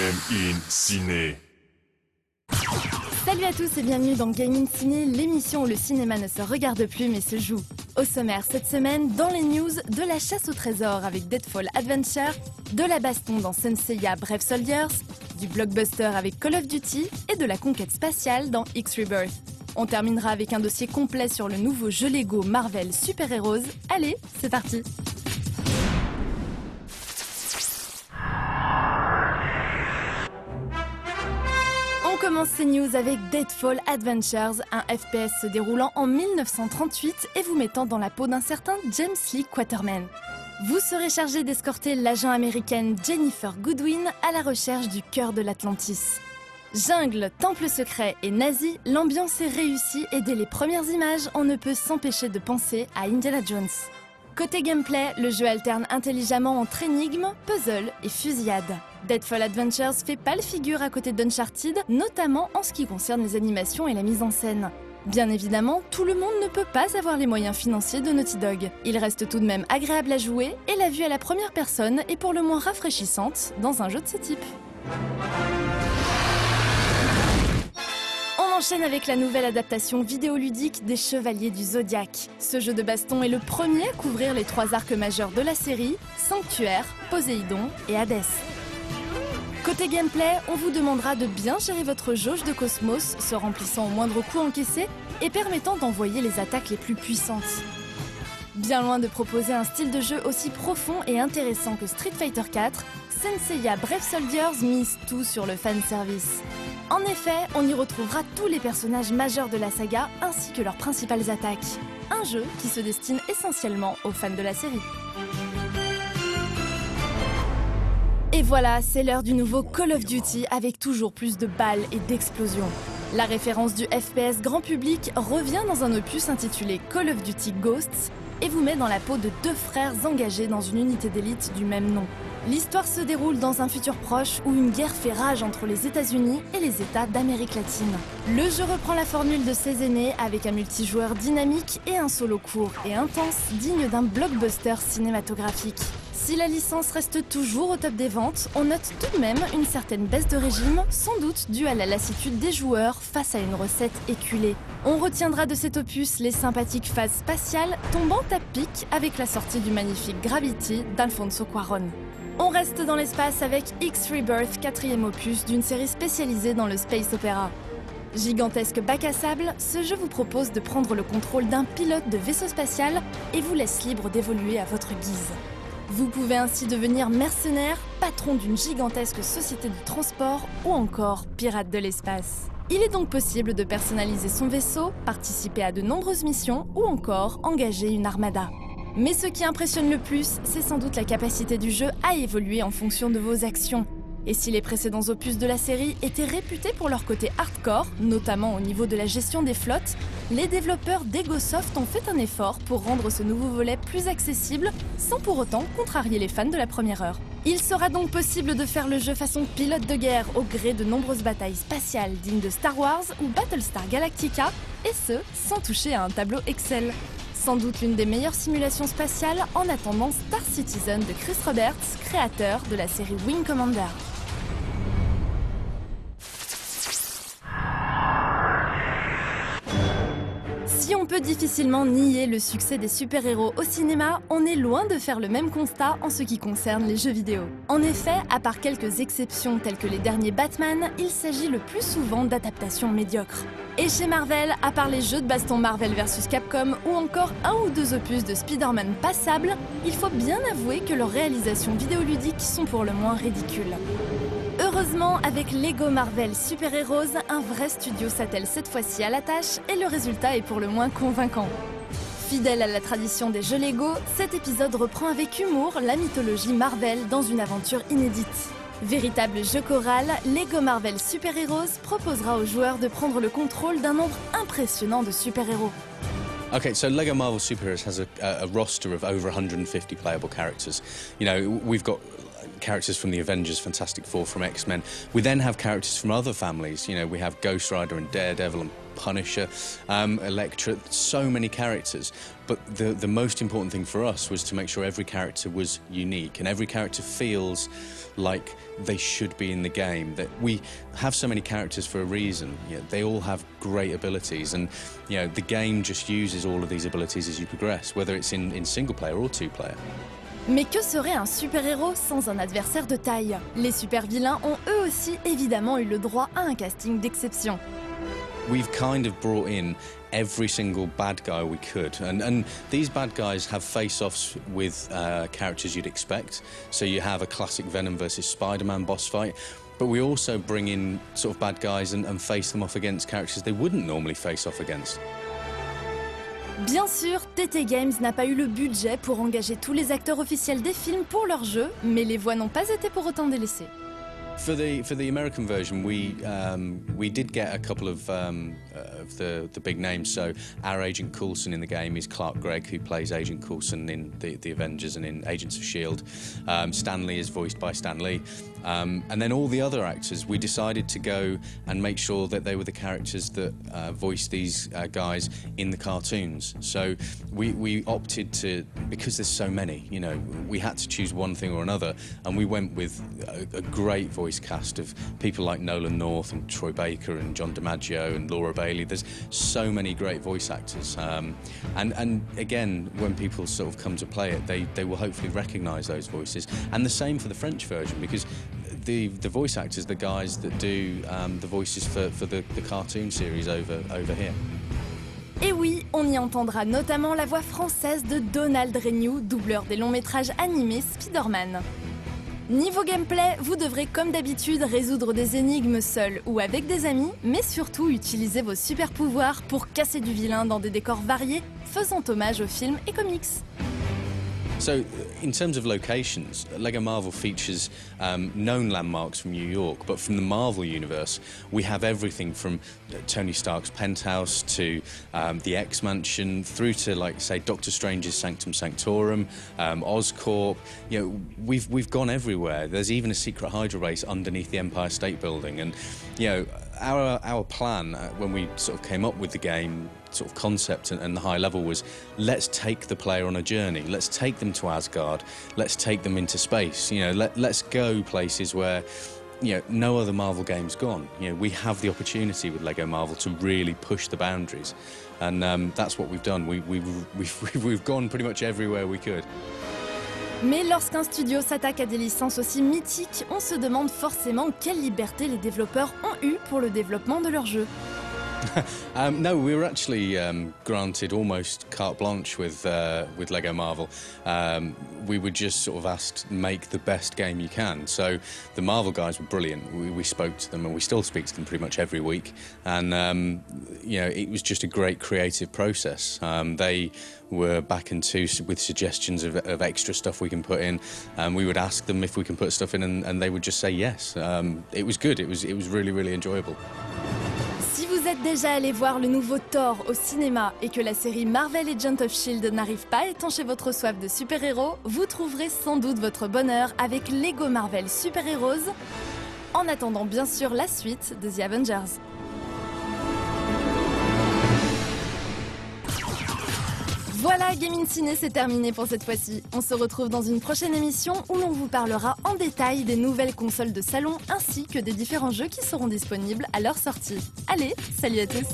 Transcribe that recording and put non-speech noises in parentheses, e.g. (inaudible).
Game in Ciné. Salut à tous et bienvenue dans Gaming Ciné, l'émission où le cinéma ne se regarde plus mais se joue. Au sommaire cette semaine, dans les news, de la chasse au trésor avec Deadfall Adventure, de la baston dans Senseiya Brave Soldiers, du blockbuster avec Call of Duty et de la conquête spatiale dans X-Rebirth. On terminera avec un dossier complet sur le nouveau jeu Lego Marvel Super Heroes. Allez, c'est parti commence news avec Deadfall Adventures, un FPS se déroulant en 1938 et vous mettant dans la peau d'un certain James Lee Quaterman. Vous serez chargé d'escorter l'agent américaine Jennifer Goodwin à la recherche du cœur de l'Atlantis. Jungle, temple secret et nazi, l'ambiance est réussie et dès les premières images, on ne peut s'empêcher de penser à Indiana Jones. Côté gameplay, le jeu alterne intelligemment entre énigmes, puzzles et fusillades. Deadfall Adventures fait pâle figure à côté d'Uncharted, notamment en ce qui concerne les animations et la mise en scène. Bien évidemment, tout le monde ne peut pas avoir les moyens financiers de Naughty Dog. Il reste tout de même agréable à jouer et la vue à la première personne est pour le moins rafraîchissante dans un jeu de ce type. Enchaîne avec la nouvelle adaptation vidéoludique des Chevaliers du Zodiaque. Ce jeu de baston est le premier à couvrir les trois arcs majeurs de la série, Sanctuaire, Poséidon et Hadès. Côté gameplay, on vous demandera de bien gérer votre jauge de cosmos, se remplissant au moindre coup encaissé et permettant d'envoyer les attaques les plus puissantes. Bien loin de proposer un style de jeu aussi profond et intéressant que Street Fighter 4, Senseiya Brave Soldiers mise tout sur le fanservice. En effet, on y retrouvera tous les personnages majeurs de la saga ainsi que leurs principales attaques. Un jeu qui se destine essentiellement aux fans de la série. Et voilà, c'est l'heure du nouveau Call of Duty avec toujours plus de balles et d'explosions. La référence du FPS grand public revient dans un opus intitulé Call of Duty Ghosts et vous met dans la peau de deux frères engagés dans une unité d'élite du même nom. L'histoire se déroule dans un futur proche où une guerre fait rage entre les États-Unis et les États d'Amérique latine. Le jeu reprend la formule de ses aînés avec un multijoueur dynamique et un solo court et intense digne d'un blockbuster cinématographique. Si la licence reste toujours au top des ventes, on note tout de même une certaine baisse de régime, sans doute due à la lassitude des joueurs face à une recette éculée. On retiendra de cet opus les sympathiques phases spatiales tombant à pic avec la sortie du magnifique Gravity d'Alfonso Cuaron. On reste dans l'espace avec X-Rebirth, quatrième opus d'une série spécialisée dans le space opéra. Gigantesque bac à sable, ce jeu vous propose de prendre le contrôle d'un pilote de vaisseau spatial et vous laisse libre d'évoluer à votre guise. Vous pouvez ainsi devenir mercenaire, patron d'une gigantesque société de transport ou encore pirate de l'espace. Il est donc possible de personnaliser son vaisseau, participer à de nombreuses missions ou encore engager une armada. Mais ce qui impressionne le plus, c'est sans doute la capacité du jeu à évoluer en fonction de vos actions. Et si les précédents opus de la série étaient réputés pour leur côté hardcore, notamment au niveau de la gestion des flottes, les développeurs d'EgoSoft ont fait un effort pour rendre ce nouveau volet plus accessible, sans pour autant contrarier les fans de la première heure. Il sera donc possible de faire le jeu façon pilote de guerre au gré de nombreuses batailles spatiales dignes de Star Wars ou Battlestar Galactica, et ce, sans toucher à un tableau Excel. Sans doute l'une des meilleures simulations spatiales en attendant Star Citizen de Chris Roberts, créateur de la série Wing Commander. Peut difficilement nier le succès des super-héros au cinéma, on est loin de faire le même constat en ce qui concerne les jeux vidéo. En effet, à part quelques exceptions telles que les derniers Batman, il s'agit le plus souvent d'adaptations médiocres. Et chez Marvel, à part les jeux de baston Marvel vs Capcom ou encore un ou deux opus de Spider-Man passables, il faut bien avouer que leurs réalisations vidéoludiques sont pour le moins ridicules. Heureusement, avec Lego Marvel Super Heroes, un vrai studio s'attelle cette fois-ci à la tâche et le résultat est pour le moins convaincant. Fidèle à la tradition des jeux Lego, cet épisode reprend avec humour la mythologie Marvel dans une aventure inédite. Véritable jeu choral, Lego Marvel Super Heroes proposera aux joueurs de prendre le contrôle d'un nombre impressionnant de super-héros. Okay, so Lego Marvel Superheroes has a, a roster of over 150 playable characters. You know, we've got characters from the Avengers, Fantastic Four, from X Men. We then have characters from other families. You know, we have Ghost Rider and Daredevil and Punisher, um, Elektra, so many characters. But the, the most important thing for us was to make sure every character was unique and every character feels like they should be in the game. That we have so many characters for a reason. You know, they all have great abilities, and you know the game just uses all of these abilities as you progress, whether it's in, in single player or two player. Mais que serait un super-héros sans un adversaire de taille? Les super-vilains ont eux aussi évidemment eu le droit à un casting d'exception. we've kind of brought in every single bad guy we could. And, these bad guys have face offs with uh, characters you'd expect. So you have a classic Venom versus Spider Man boss fight. But we also bring in sort of bad guys and face them off against characters they wouldn't normally face off against. Bien sûr, TT Games n'a pas eu le budget pour engager tous les acteurs officiels des films pour leur jeu, mais les voix n'ont pas été pour autant délaissées. For the for the American version, we um, we did get a couple of um, uh, of the the big names. So our Agent Coulson in the game is Clark Gregg, who plays Agent Coulson in the, the Avengers and in Agents of Shield. Um, Stanley is voiced by Stanley, um, and then all the other actors. We decided to go and make sure that they were the characters that uh, voiced these uh, guys in the cartoons. So we we opted to because there's so many. You know, we had to choose one thing or another, and we went with a, a great voice voice cast of people like Nolan North and Troy Baker and John DiMaggio and Laura Bailey. There's so many great voice actors. Um, and, and again, when people sort of come to play it, they, they will hopefully recognise those voices. And the same for the French version because the, the voice actors, the guys that do um, the voices for, for the, the cartoon series over, over here. Et oui, on y entendra notamment la voix française de Donald Renew, doubleur des longs métrages animés Spider-Man. Niveau gameplay, vous devrez comme d'habitude résoudre des énigmes seul ou avec des amis, mais surtout utiliser vos super pouvoirs pour casser du vilain dans des décors variés, faisant hommage aux films et comics. So, in terms of locations, Lego Marvel features um, known landmarks from New York, but from the Marvel universe, we have everything from Tony Stark's penthouse to um, the X Mansion, through to, like, say, Doctor Strange's Sanctum Sanctorum, um, Oscorp. You know, we've we've gone everywhere. There's even a secret Hydra race underneath the Empire State Building, and you know, our our plan uh, when we sort of came up with the game sort of concept and, and, the high level was let's take the player on a journey. Let's take them to Asgard. Let's take them into space. You know, let, let's go places where you know no other Marvel game's gone. You know, we have the opportunity with Lego Marvel to really push the boundaries, and um, that's what we've done. We, we, (laughs) we've, we've gone pretty much everywhere we could. Mais lorsqu'un studio s'attaque à des licences aussi mythiques, on se demande forcément quelle liberté les développeurs ont eu pour le développement de leur jeu. (laughs) um, no, we were actually um, granted almost carte blanche with uh, with Lego Marvel. Um, we were just sort of asked make the best game you can. So the Marvel guys were brilliant. We, we spoke to them, and we still speak to them pretty much every week. And um, you know, it was just a great creative process. Um, they were back and into with suggestions of, of, extra stuff we can put in. Um, we would ask them if we can put stuff in, and, and they would just say yes. it was good. It was it was really really enjoyable. Êtes déjà allé voir le nouveau Thor au cinéma et que la série Marvel Agent of Shield n'arrive pas à étancher votre soif de super-héros, vous trouverez sans doute votre bonheur avec Lego Marvel Super Heroes, en attendant bien sûr la suite de The Avengers. Voilà, Gaming Ciné, c'est terminé pour cette fois-ci. On se retrouve dans une prochaine émission où l'on vous parlera en détail des nouvelles consoles de salon ainsi que des différents jeux qui seront disponibles à leur sortie. Allez, salut à tous